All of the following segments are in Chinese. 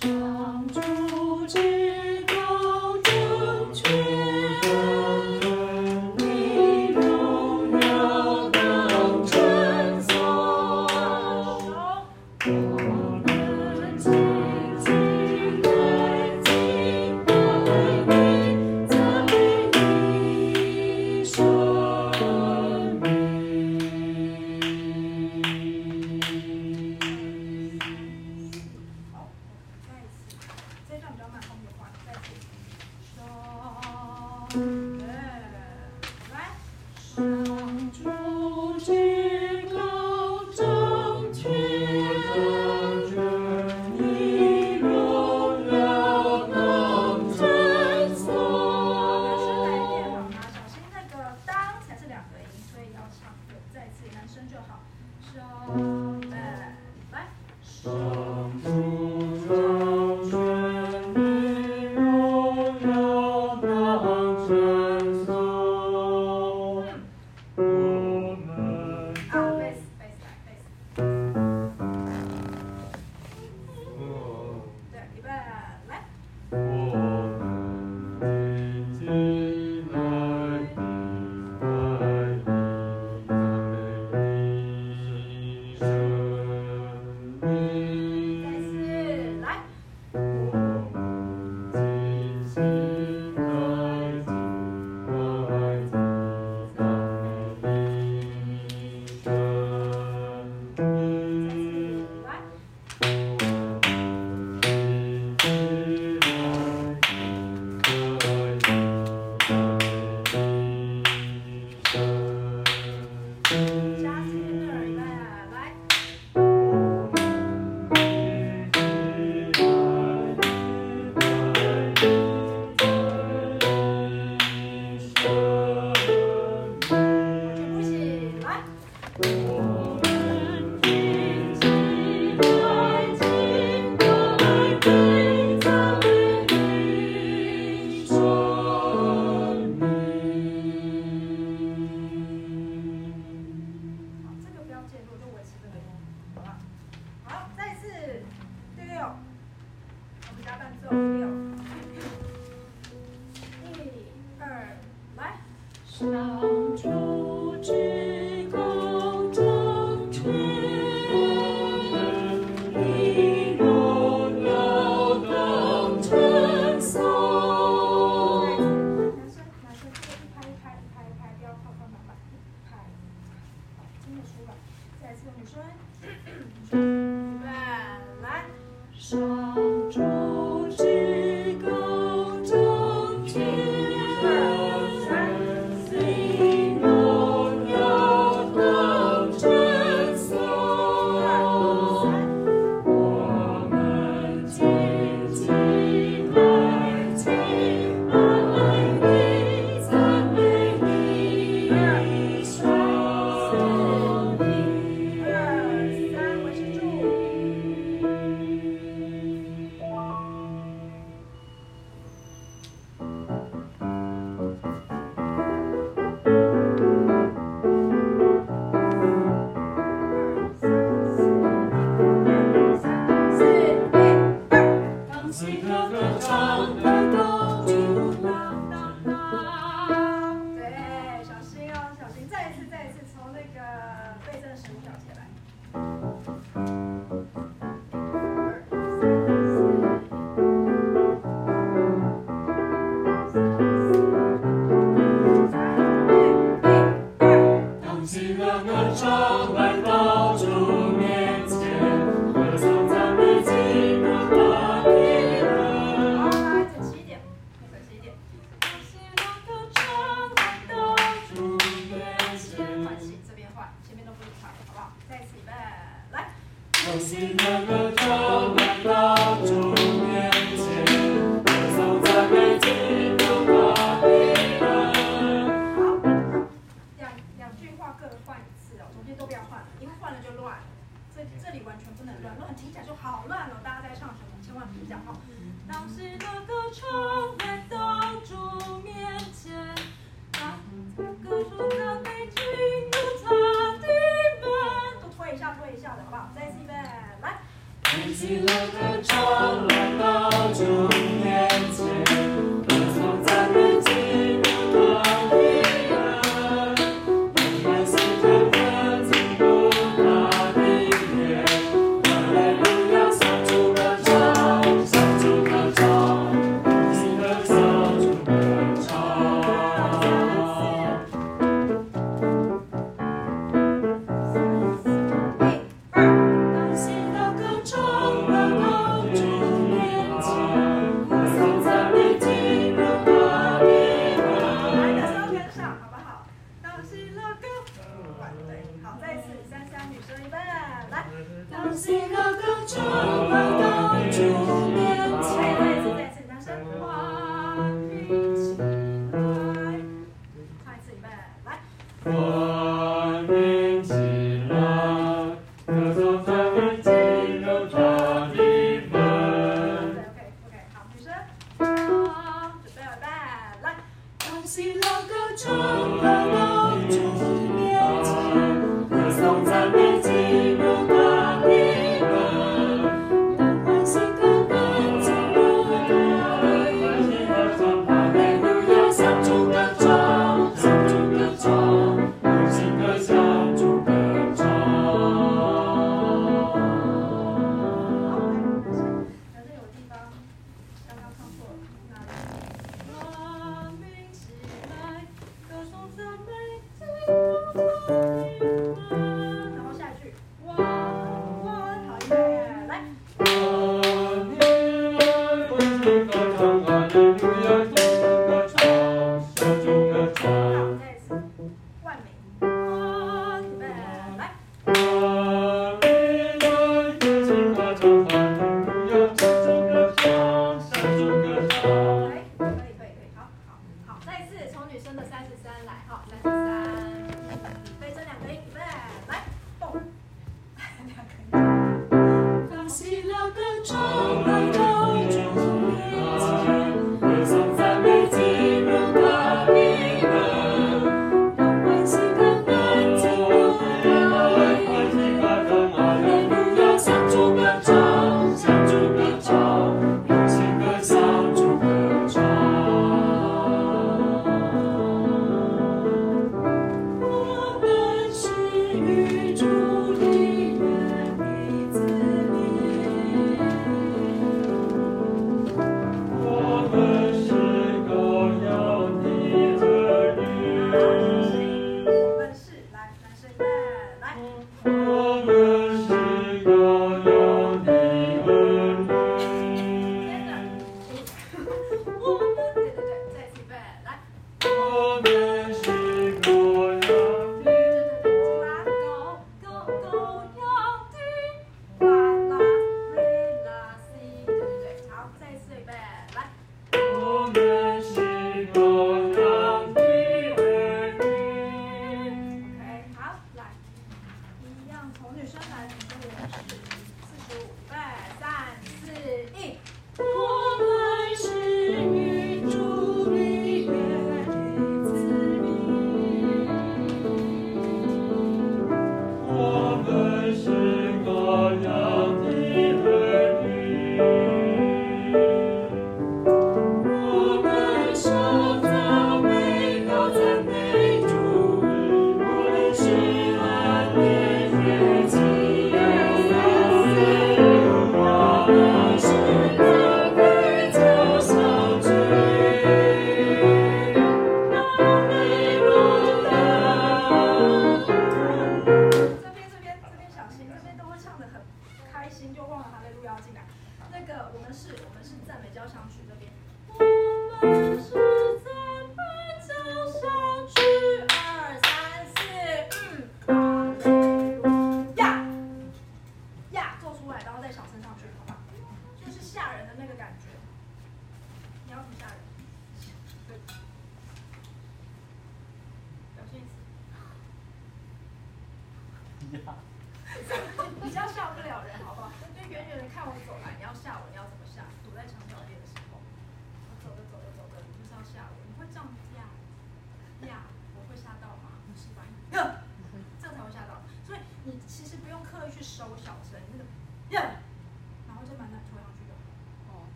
在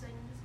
sing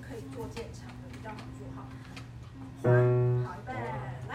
可以做渐长的，比较好做好。好，预备，来。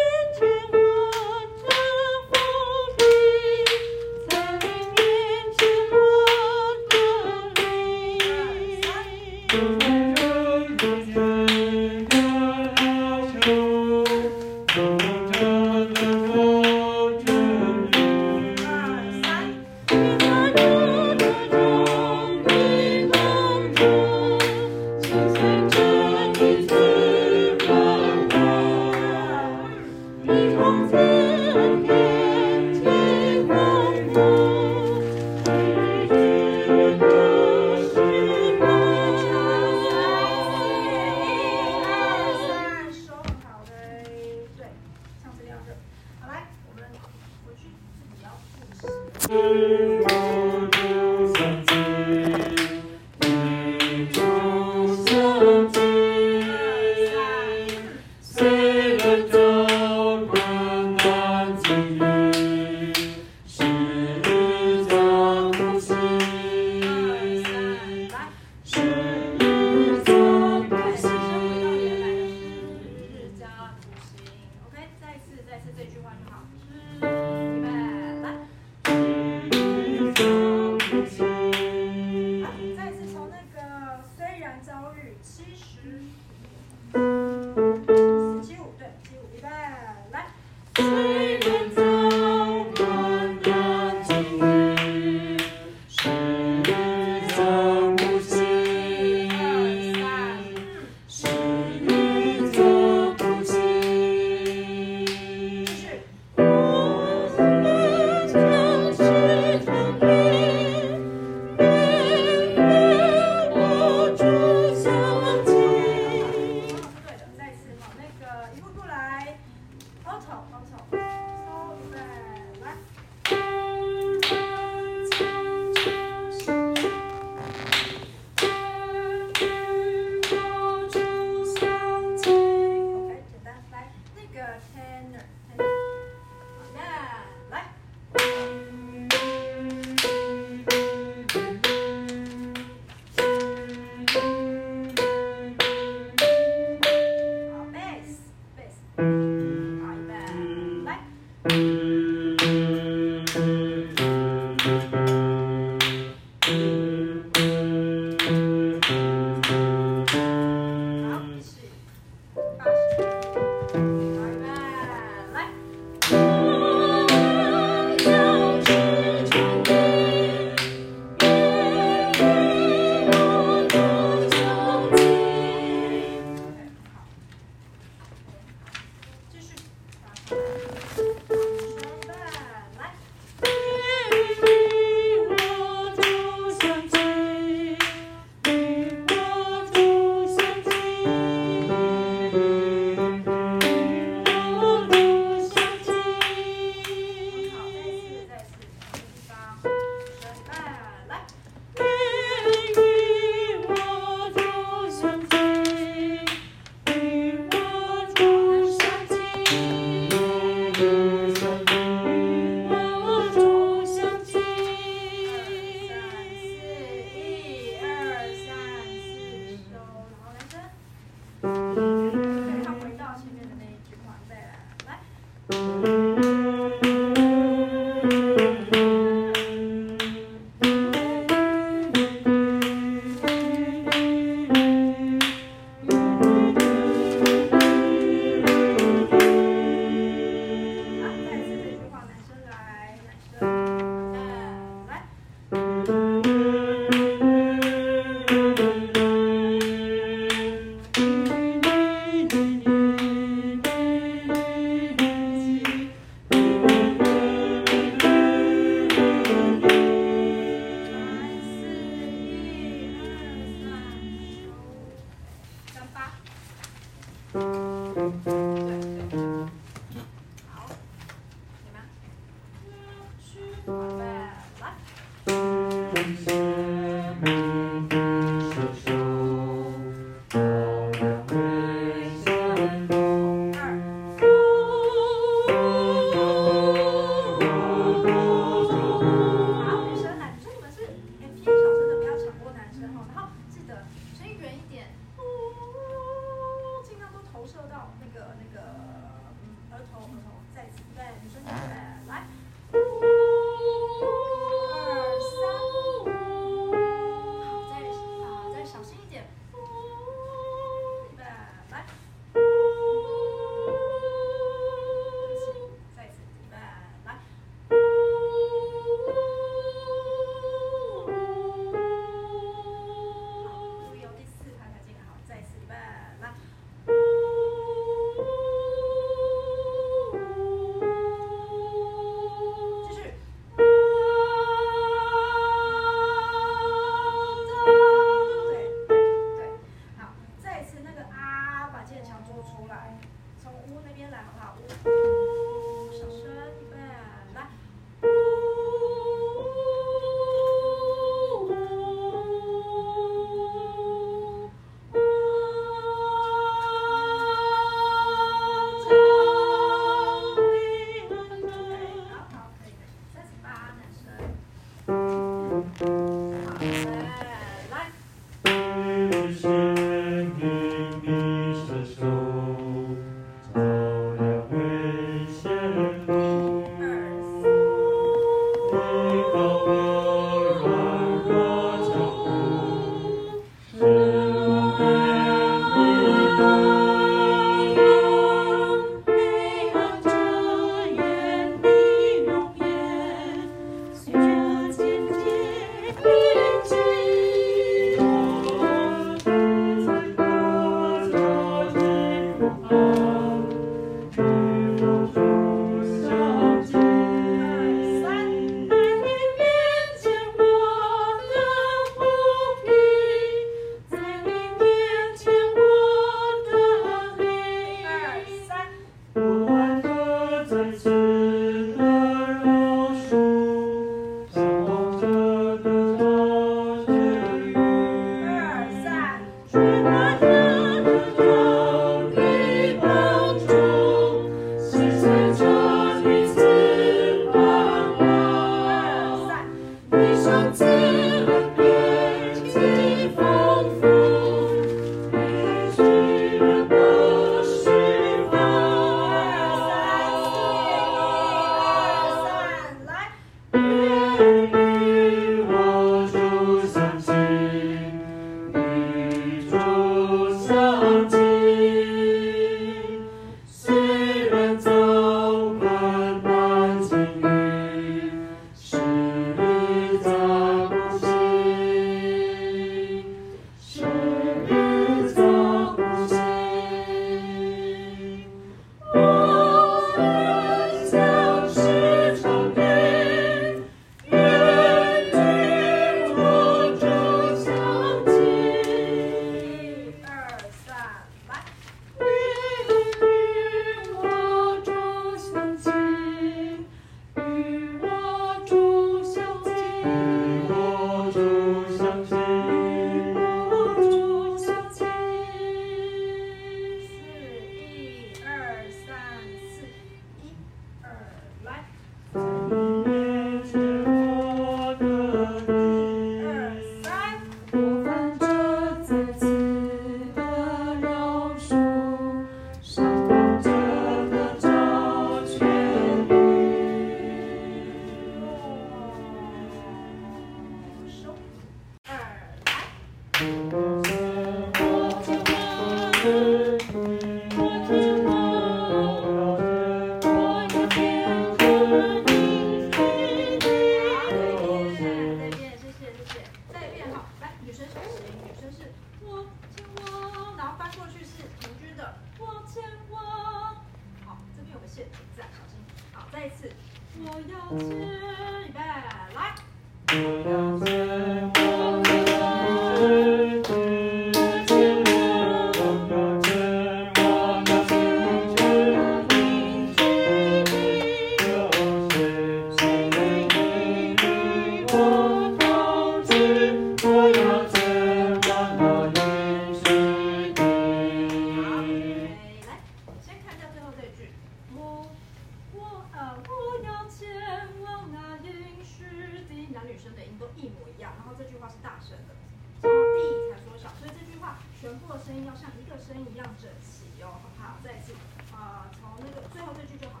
得起哟，好不好？再见。啊，从那个最后这句就好。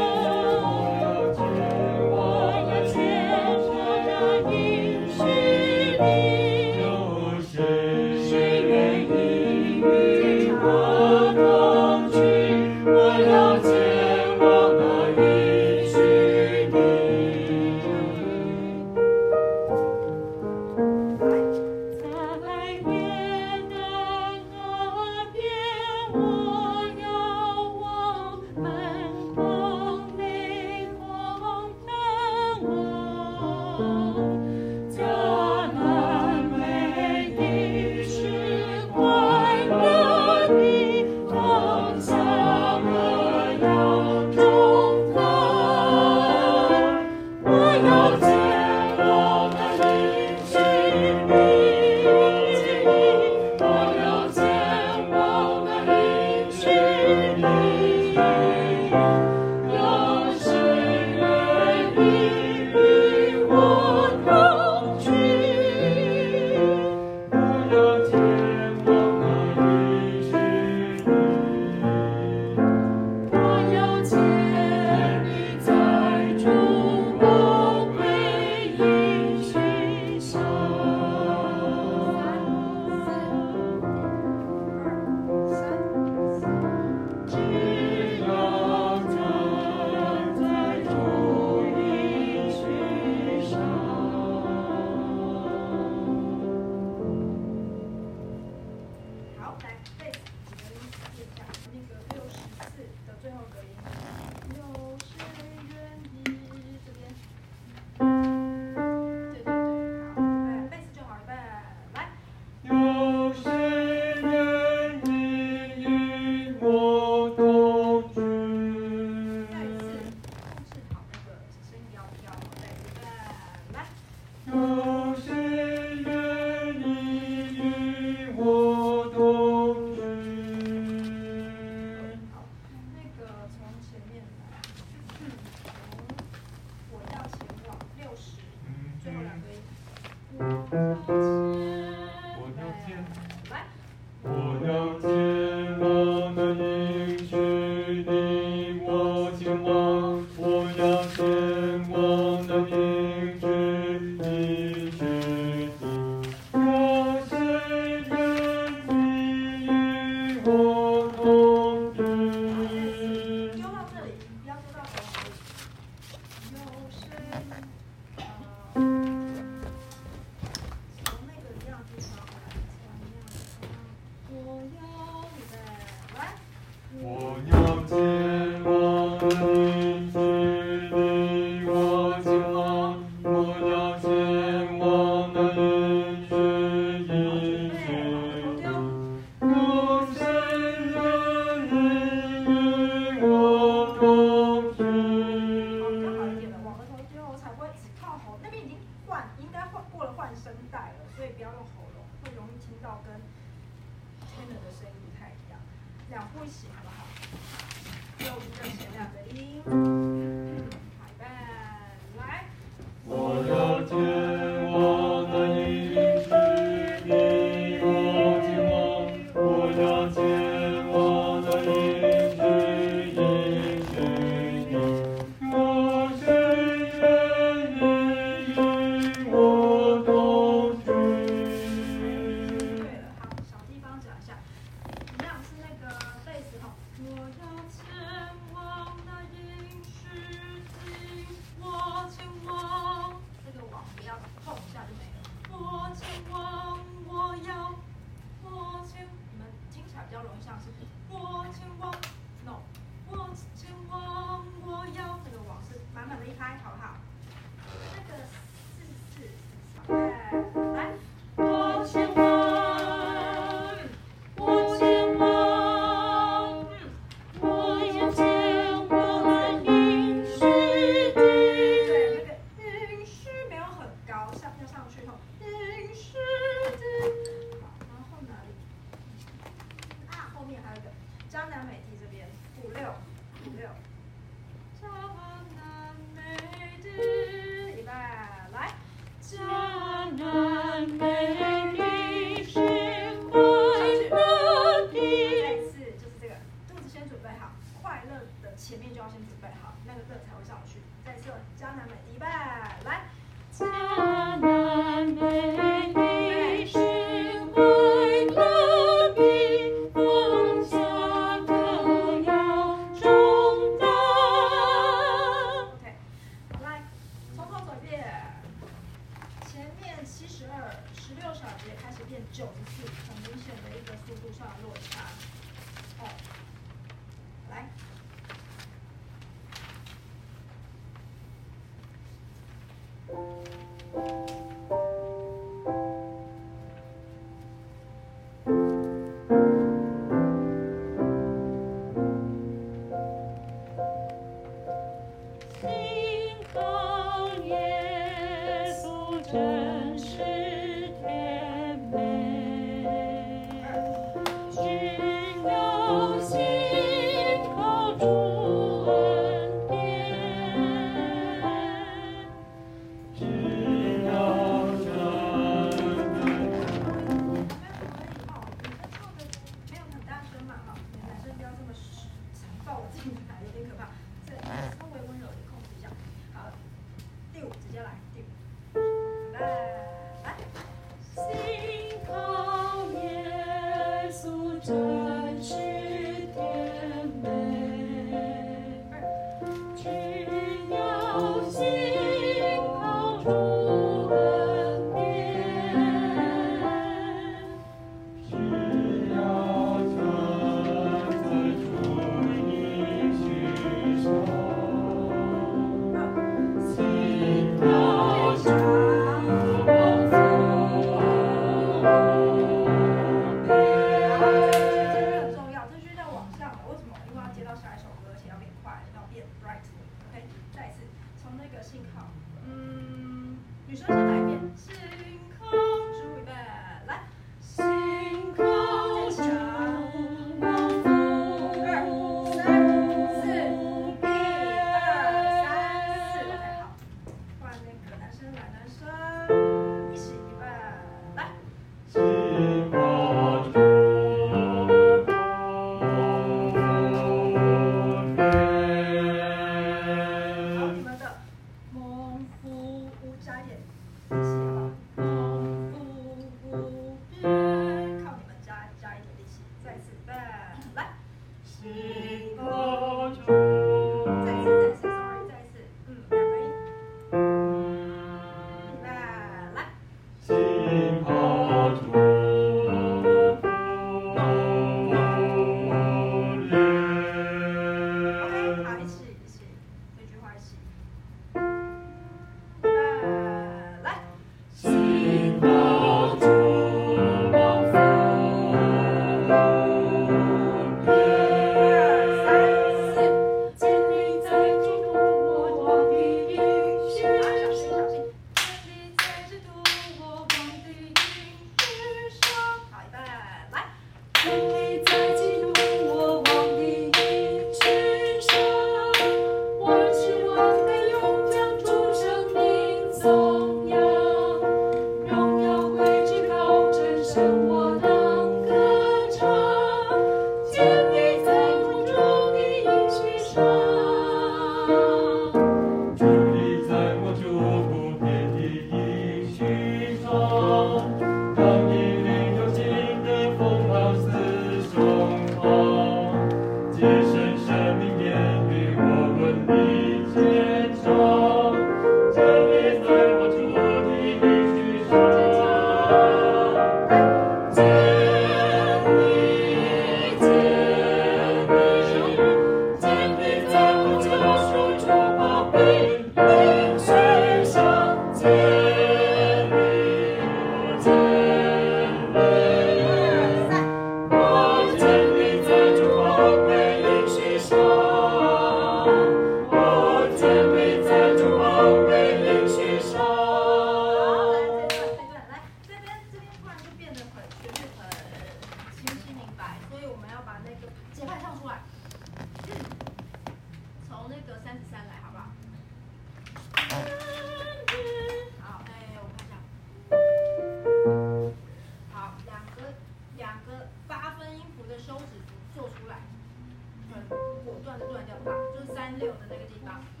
나.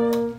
Thank you.